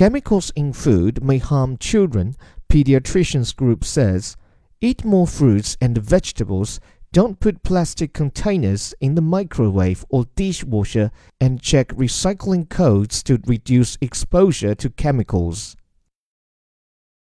Chemicals in food may harm children, pediatricians group says. Eat more fruits and vegetables. Don't put plastic containers in the microwave or dishwasher and check recycling codes to reduce exposure to chemicals.